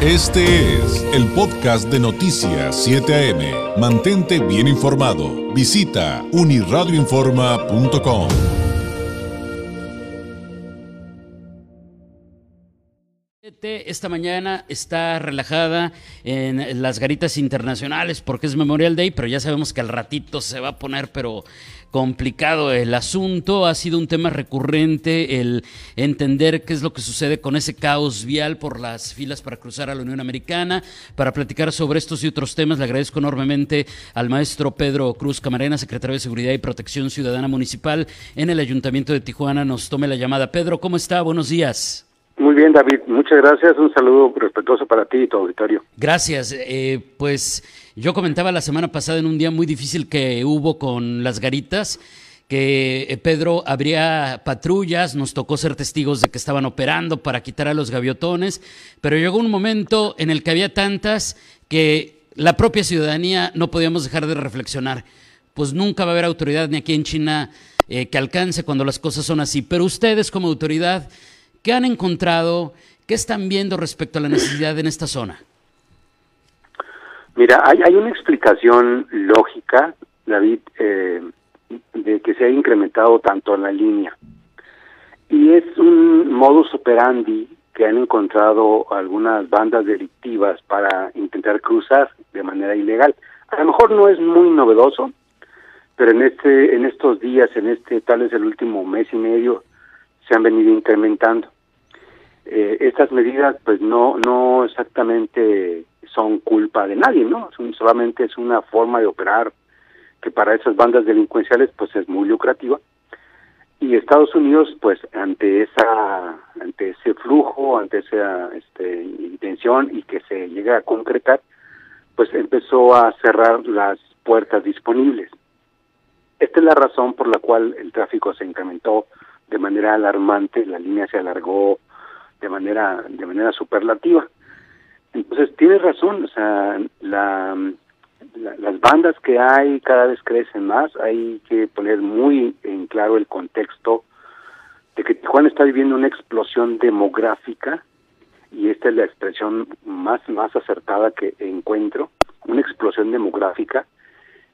Este es el podcast de Noticias 7 AM. Mantente bien informado. Visita uniradioinforma.com. Esta mañana está relajada en las garitas internacionales porque es Memorial Day, pero ya sabemos que al ratito se va a poner, pero complicado el asunto. Ha sido un tema recurrente el entender qué es lo que sucede con ese caos vial por las filas para cruzar a la Unión Americana. Para platicar sobre estos y otros temas, le agradezco enormemente al maestro Pedro Cruz Camarena, secretario de Seguridad y Protección Ciudadana Municipal en el Ayuntamiento de Tijuana. Nos tome la llamada. Pedro, ¿cómo está? Buenos días. Muy bien, David. Muchas gracias. Un saludo respetuoso para ti y tu auditorio. Gracias. Eh, pues yo comentaba la semana pasada en un día muy difícil que hubo con las garitas que eh, Pedro habría patrullas, nos tocó ser testigos de que estaban operando para quitar a los gaviotones, pero llegó un momento en el que había tantas que la propia ciudadanía no podíamos dejar de reflexionar. Pues nunca va a haber autoridad ni aquí en China eh, que alcance cuando las cosas son así. Pero ustedes como autoridad, ¿qué han encontrado? ¿Qué están viendo respecto a la necesidad en esta zona? Mira, hay, hay una explicación lógica, David, eh, de que se ha incrementado tanto la línea. Y es un modus operandi que han encontrado algunas bandas delictivas para intentar cruzar de manera ilegal. A lo mejor no es muy novedoso, pero en este en estos días, en este tal vez el último mes y medio, se han venido incrementando. Eh, estas medidas, pues no no exactamente son culpa de nadie, ¿no? Solamente es una forma de operar que para esas bandas delincuenciales pues es muy lucrativa y Estados Unidos pues ante esa ante ese flujo ante esa este, intención y que se llega a concretar pues empezó a cerrar las puertas disponibles esta es la razón por la cual el tráfico se incrementó de manera alarmante la línea se alargó de manera de manera superlativa. Entonces, tienes razón, o sea, la, las bandas que hay cada vez crecen más, hay que poner muy en claro el contexto de que Tijuana está viviendo una explosión demográfica y esta es la expresión más más acertada que encuentro, una explosión demográfica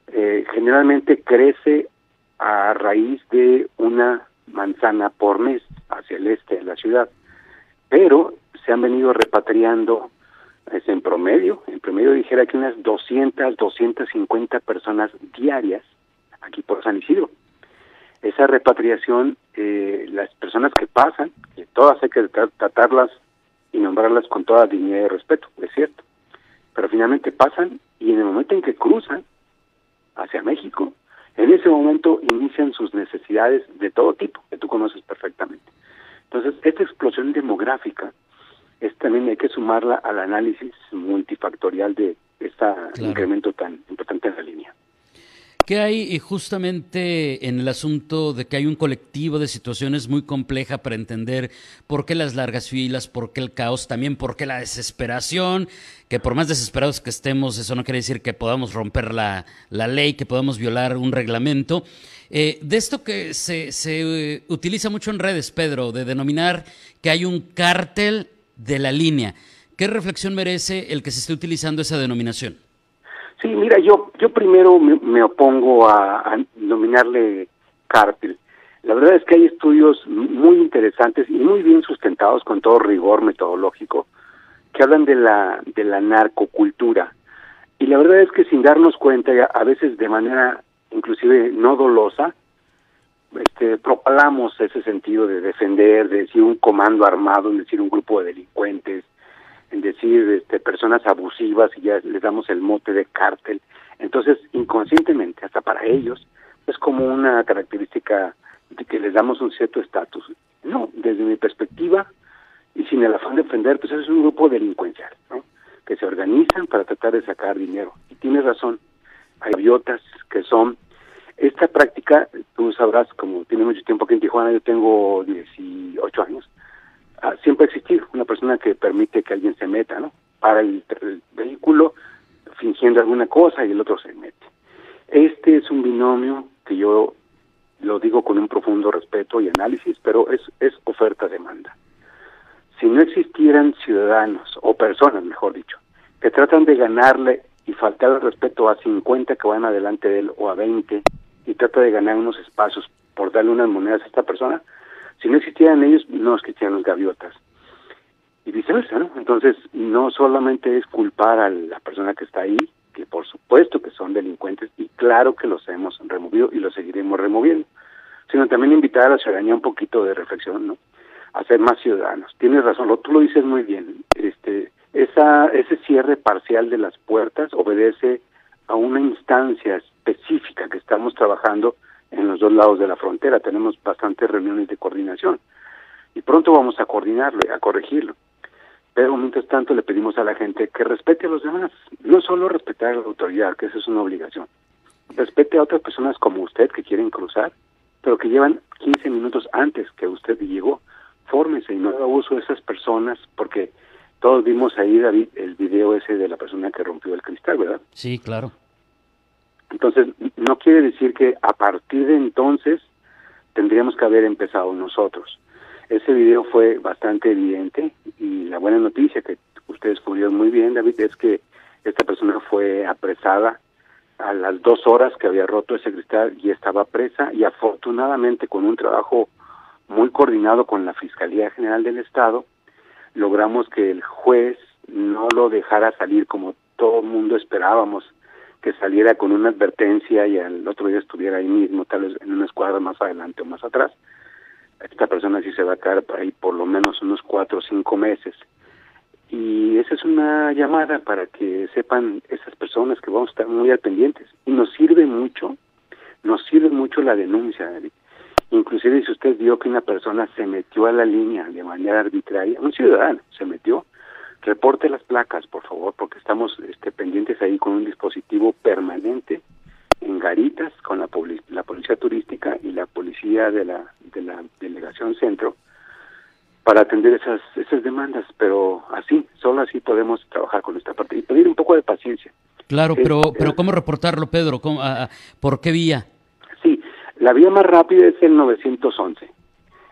eh, generalmente crece a raíz de una manzana por mes hacia el este de la ciudad, pero se han venido repatriando es en promedio, en promedio dijera que unas 200, 250 personas diarias aquí por San Isidro. Esa repatriación, eh, las personas que pasan, todas hay que tratarlas y nombrarlas con toda dignidad y respeto, es cierto, pero finalmente pasan y en el momento en que cruzan hacia México, en ese momento inician sus necesidades de todo tipo, que tú conoces perfectamente. Entonces, esta explosión demográfica es también hay que sumarla al análisis multifactorial de este incremento tan importante en la línea. ¿Qué hay justamente en el asunto de que hay un colectivo de situaciones muy compleja para entender por qué las largas filas, por qué el caos, también por qué la desesperación? Que por más desesperados que estemos, eso no quiere decir que podamos romper la, la ley, que podamos violar un reglamento. Eh, de esto que se, se eh, utiliza mucho en redes, Pedro, de denominar que hay un cártel de la línea. ¿Qué reflexión merece el que se esté utilizando esa denominación? Sí, mira, yo yo primero me, opongo a, a, nominarle cártel. La verdad es que hay estudios muy interesantes y muy bien sustentados con todo rigor metodológico que hablan de la de la narcocultura. Y la verdad es que sin darnos cuenta, a veces de manera inclusive no dolosa, este, propalamos ese sentido de defender, de decir un comando armado, en decir un grupo de delincuentes, en decir este, personas abusivas y ya les damos el mote de cártel. Entonces, inconscientemente, hasta para ellos, es como una característica de que les damos un cierto estatus. No, desde mi perspectiva, y sin el afán de defender, pues es un grupo delincuencial, ¿no? que se organizan para tratar de sacar dinero. Y tienes razón, hay biotas que son esta práctica, tú sabrás, como tiene mucho tiempo aquí en Tijuana, yo tengo 18 años, ah, siempre ha existido una persona que permite que alguien se meta, ¿no? Para el, fingiendo alguna cosa y el otro se mete. Este es un binomio que yo lo digo con un profundo respeto y análisis, pero es, oferta-demanda. si no existieran ciudadanos o personas, mejor dicho, que tratan de ganarle y faltar el respeto a 50 que van adelante de él o a 20 y trata de ganar unos espacios por darle unas monedas a esta persona, si no existieran ellos, no existían los gaviotas. Y viceversa, ¿no? Entonces, no solamente es culpar a la persona que está ahí, que por supuesto que son delincuentes y claro que los hemos removido y los seguiremos removiendo, sino también invitar a la ciudadanía un poquito de reflexión, ¿no? A ser más ciudadanos. Tienes razón, lo, tú lo dices muy bien. Este, esa, ese cierre parcial de las puertas obedece a una instancia específica que estamos trabajando en los dos lados de la frontera. Tenemos bastantes reuniones de coordinación y pronto vamos a coordinarlo a corregirlo. Pero mientras tanto le pedimos a la gente que respete a los demás, no solo respetar a la autoridad, que eso es una obligación. Respete a otras personas como usted que quieren cruzar, pero que llevan 15 minutos antes que usted llegó. Fórmese y no haga uso de esas personas porque todos vimos ahí, David, el video ese de la persona que rompió el cristal, ¿verdad? Sí, claro. Entonces, no quiere decir que a partir de entonces tendríamos que haber empezado nosotros. Ese video fue bastante evidente y la buena noticia que usted descubrió muy bien, David, es que esta persona fue apresada a las dos horas que había roto ese cristal y estaba presa y afortunadamente con un trabajo muy coordinado con la Fiscalía General del Estado, logramos que el juez no lo dejara salir como todo el mundo esperábamos, que saliera con una advertencia y al otro día estuviera ahí mismo, tal vez en una escuadra más adelante o más atrás. Esta persona sí se va a quedar ahí por lo menos unos cuatro o cinco meses. Y esa es una llamada para que sepan esas personas que vamos a estar muy al pendientes. Y nos sirve mucho, nos sirve mucho la denuncia, Inclusive si usted vio que una persona se metió a la línea de manera arbitraria, un ciudadano se metió, reporte las placas, por favor, porque estamos este, pendientes ahí con un dispositivo permanente en garitas con la, la policía turística y la policía de la, de la delegación centro para atender esas esas demandas, pero así, solo así podemos trabajar con esta parte y pedir un poco de paciencia. Claro, pero pero ¿cómo reportarlo, Pedro? ¿Cómo, ¿Por qué vía? Sí, la vía más rápida es el 911.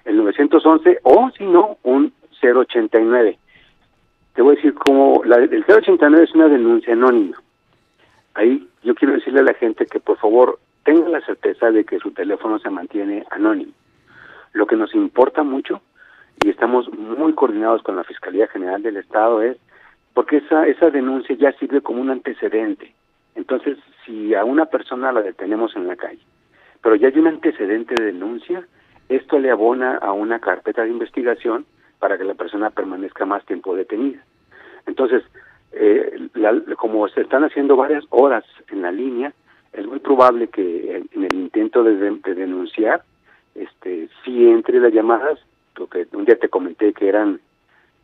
El 911 o si no, un 089 te voy a decir cómo la, el 089 es una denuncia anónima. Ahí yo quiero decirle a la gente que por favor tenga la certeza de que su teléfono se mantiene anónimo. Lo que nos importa mucho y estamos muy coordinados con la Fiscalía General del Estado es porque esa esa denuncia ya sirve como un antecedente. Entonces, si a una persona la detenemos en la calle, pero ya hay un antecedente de denuncia, esto le abona a una carpeta de investigación para que la persona permanezca más tiempo detenida. Entonces, eh, como se están haciendo varias horas en la línea, es muy probable que en, el intento de, denunciar, este, sí entre las llamadas, porque un día te comenté que eran,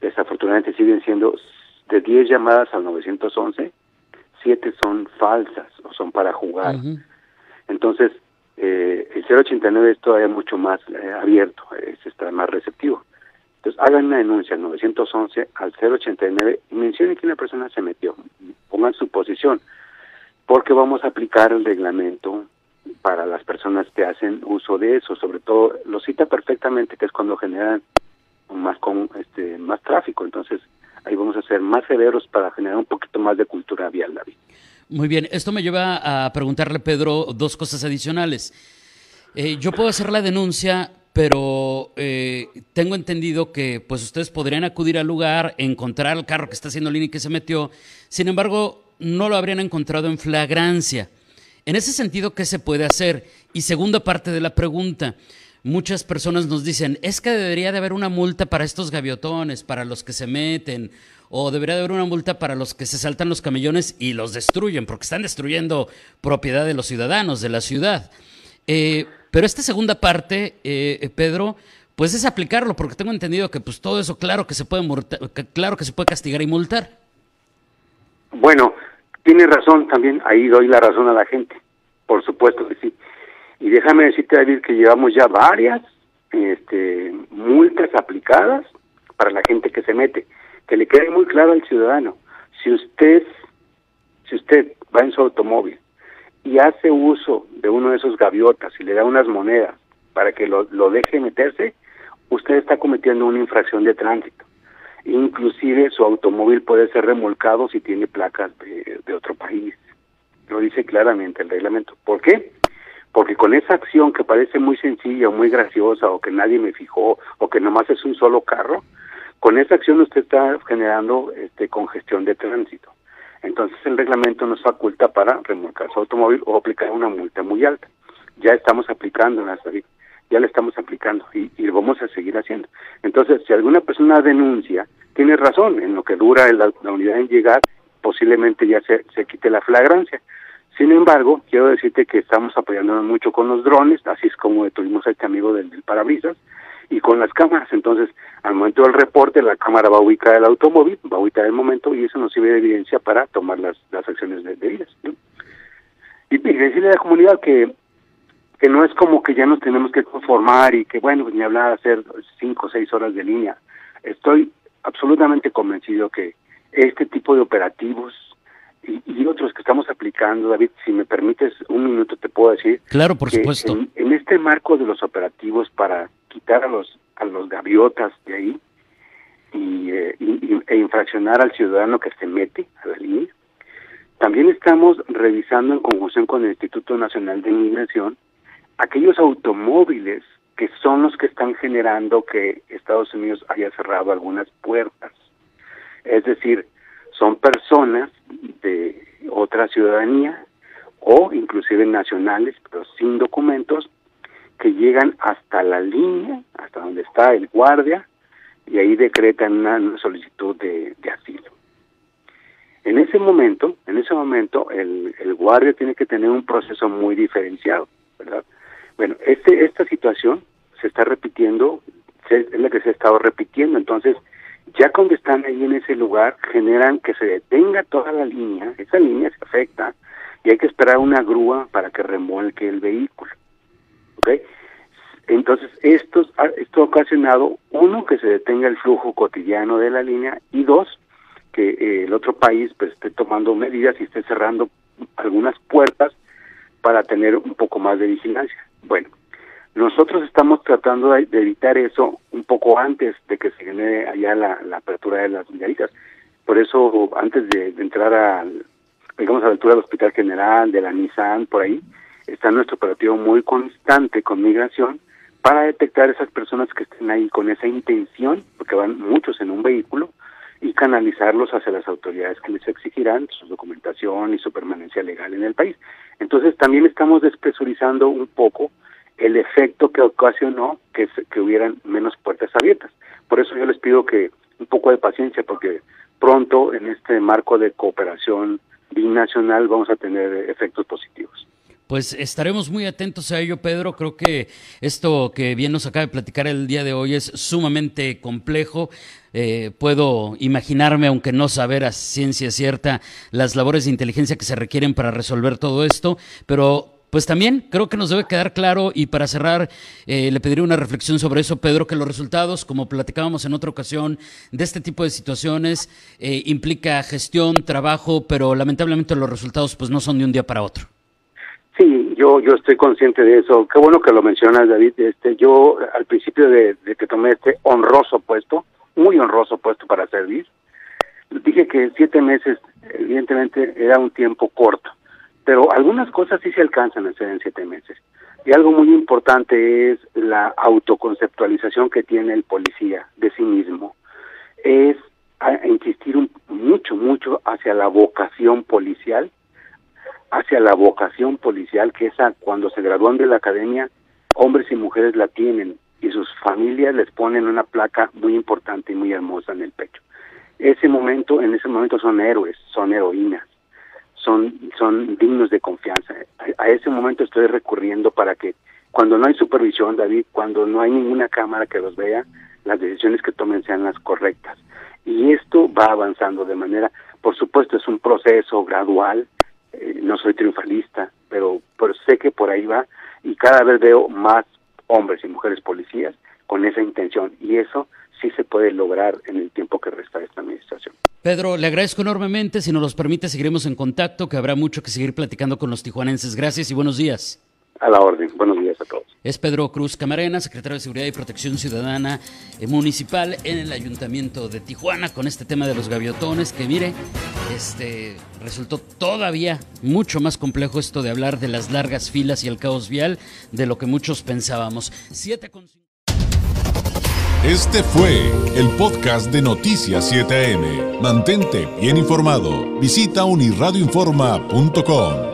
desafortunadamente siguen siendo de 10 llamadas al 911, 7 son falsas o son para jugar. Entonces, eh, el 089 es todavía mucho más eh, abierto, es, está más receptivo. Entonces, hagan una denuncia al 911, al 089 y mencionen que una persona se metió. Pongan su posición, porque vamos a aplicar el reglamento para las personas que hacen uso de eso. Sobre todo, lo cita perfectamente, que es cuando generan más, con, este, más tráfico. Entonces, ahí vamos a ser más severos para generar un poquito más de cultura vial, David. Muy bien, esto me lleva a preguntarle, Pedro, dos cosas adicionales. Eh, yo puedo hacer la denuncia pero eh, tengo entendido que pues ustedes podrían acudir al lugar, encontrar el carro que está haciendo y que se metió, sin embargo, no lo habrían encontrado en flagrancia. En ese sentido, ¿qué se puede hacer? Y segunda parte de la pregunta, muchas personas nos dicen, es que debería de haber una multa para estos gaviotones, para los que se meten, o debería de haber una multa para los que se saltan los camellones y los destruyen, porque están destruyendo propiedad de los ciudadanos, de la ciudad. Eh, pero esta segunda parte, eh, eh, Pedro, pues es aplicarlo, porque tengo entendido que pues todo eso claro que se puede claro que se puede castigar y multar. Bueno, tiene razón también, ahí doy la razón a la gente, por supuesto que sí. Y déjame decirte, David, que llevamos ya varias este, multas aplicadas para la gente que se mete. Que le quede muy claro al ciudadano, si usted, si usted va en su automóvil y hace uso de uno de esos gaviotas y le da unas monedas para que lo, deje meterse, usted está cometiendo una infracción de tránsito. Inclusive su automóvil puede ser remolcado si tiene placas de, de otro país. Lo dice claramente el reglamento. ¿Por qué? Porque con esa acción que parece muy sencilla o muy graciosa o que nadie me fijó o que nomás es un solo carro, con esa acción usted está generando este, congestión de tránsito. Entonces el reglamento nos faculta para remolcar su automóvil o aplicar una multa muy alta. Ya estamos aplicando la ya la estamos aplicando y, y, lo vamos a seguir haciendo. Entonces, si alguna persona denuncia, tiene razón, en lo que dura la, la unidad en llegar, posiblemente ya se, se quite la flagrancia. Sin embargo, quiero decirte que estamos apoyándonos mucho con los drones, así es como detuvimos a este amigo del, del parabrisas, y con las cámaras. Entonces, al momento del reporte, la cámara va a ubicar el automóvil, va a ubicar el momento y eso nos sirve de evidencia para tomar las, las acciones debidas. ¿no? Y, y decirle a la comunidad que que no es como que ya nos tenemos que conformar y que, bueno, pues ni hablar de hacer cinco o seis horas de línea. Estoy absolutamente convencido que este tipo de operativos y, y, otros que estamos aplicando, David, si me permites un minuto te puedo decir. Claro, por supuesto. En, en, este marco de los operativos para quitar a los a los gaviotas de ahí y, eh, y, e infraccionar al ciudadano que se mete a la línea, también estamos revisando en conjunción con el Instituto Nacional de Inmigración aquellos automóviles que son los que están generando que Estados Unidos haya cerrado algunas puertas. Es decir, son personas de otra ciudadanía o inclusive nacionales, pero sin documentos, que llegan hasta la línea, hasta donde está el guardia, y ahí decretan una, solicitud de, de, asilo. En ese momento, en ese momento, el, el guardia tiene que tener un proceso muy diferenciado, ¿verdad? Bueno, este, esta situación se está repitiendo, es la que se ha estado repitiendo, entonces ya cuando están ahí en ese lugar generan que se detenga toda la línea, esa línea se afecta y hay que esperar una grúa para que remolque el vehículo. Entonces, esto, esto ha ocasionado, uno, que se detenga el flujo cotidiano de la línea y dos, que eh, el otro país pues, esté tomando medidas y esté cerrando algunas puertas para tener un poco más de vigilancia. Bueno, nosotros estamos tratando de, evitar eso un poco antes de que se genere allá la, apertura de las migaritas. Por eso, antes de, entrar a, digamos, a la altura del Hospital General, de la Nissan, por ahí, está nuestro operativo muy constante con migración para detectar esas personas que estén ahí con esa intención, porque van muchos en un vehículo, y canalizarlos hacia las autoridades que les exigirán su documentación y su permanencia legal en el país. Entonces también estamos despresurizando un poco el efecto que ocasionó que, que hubieran menos puertas abiertas. Por eso yo les pido que un poco de paciencia, porque pronto en este marco de cooperación binacional vamos a tener efectos positivos. Pues estaremos muy atentos a ello, Pedro. Creo que esto que bien nos acaba de platicar el día de hoy es sumamente complejo. Eh, puedo imaginarme, aunque no saber a ciencia cierta, las labores de inteligencia que se requieren para resolver todo esto, pero pues también creo que nos debe quedar claro y para cerrar eh, le pediría una reflexión sobre eso, Pedro, que los resultados, como platicábamos en otra ocasión, de este tipo de situaciones eh, implica gestión, trabajo, pero lamentablemente los resultados pues no son de un día para otro. Sí, yo yo estoy consciente de eso. Qué bueno que lo mencionas, David. Este, yo al principio de, que tomé este honroso puesto, muy honroso puesto para servir, dije que siete meses, evidentemente, era un tiempo corto, pero algunas cosas sí se alcanzan a hacer en siete meses. Y algo muy importante es la autoconceptualización que tiene el policía de sí mismo. Es insistir mucho, mucho hacia la vocación policial hacia la vocación policial, que esa cuando se gradúan de la academia, hombres y mujeres la tienen y sus familias les ponen una placa muy importante y muy hermosa en el pecho. Ese momento, en ese momento son héroes, son heroínas, son, son dignos de confianza. A, a ese momento estoy recurriendo para que cuando no hay supervisión, David, cuando no hay ninguna cámara que los vea, las decisiones que tomen sean las correctas. Y esto va avanzando de manera, por supuesto, es un proceso gradual, eh, no soy triunfalista, pero, sé que por ahí va y cada vez veo más hombres y mujeres policías con esa intención y eso sí se puede lograr en el tiempo que resta de esta administración. Pedro, le agradezco enormemente. Si nos los permite, seguiremos en contacto, que habrá mucho que seguir platicando con los tijuanenses. Gracias y buenos días. A la orden. Buenos días a todos. Es Pedro Cruz Camarena, secretario de Seguridad y Protección Ciudadana eh, Municipal en el Ayuntamiento de Tijuana, con este tema de los gaviotones, que mire, este resultó todavía mucho más complejo esto de hablar de las largas filas y el caos vial de lo que muchos pensábamos. Siete con... Este fue el podcast de Noticias 7am. Mantente bien informado. Visita unirradioinforma.com.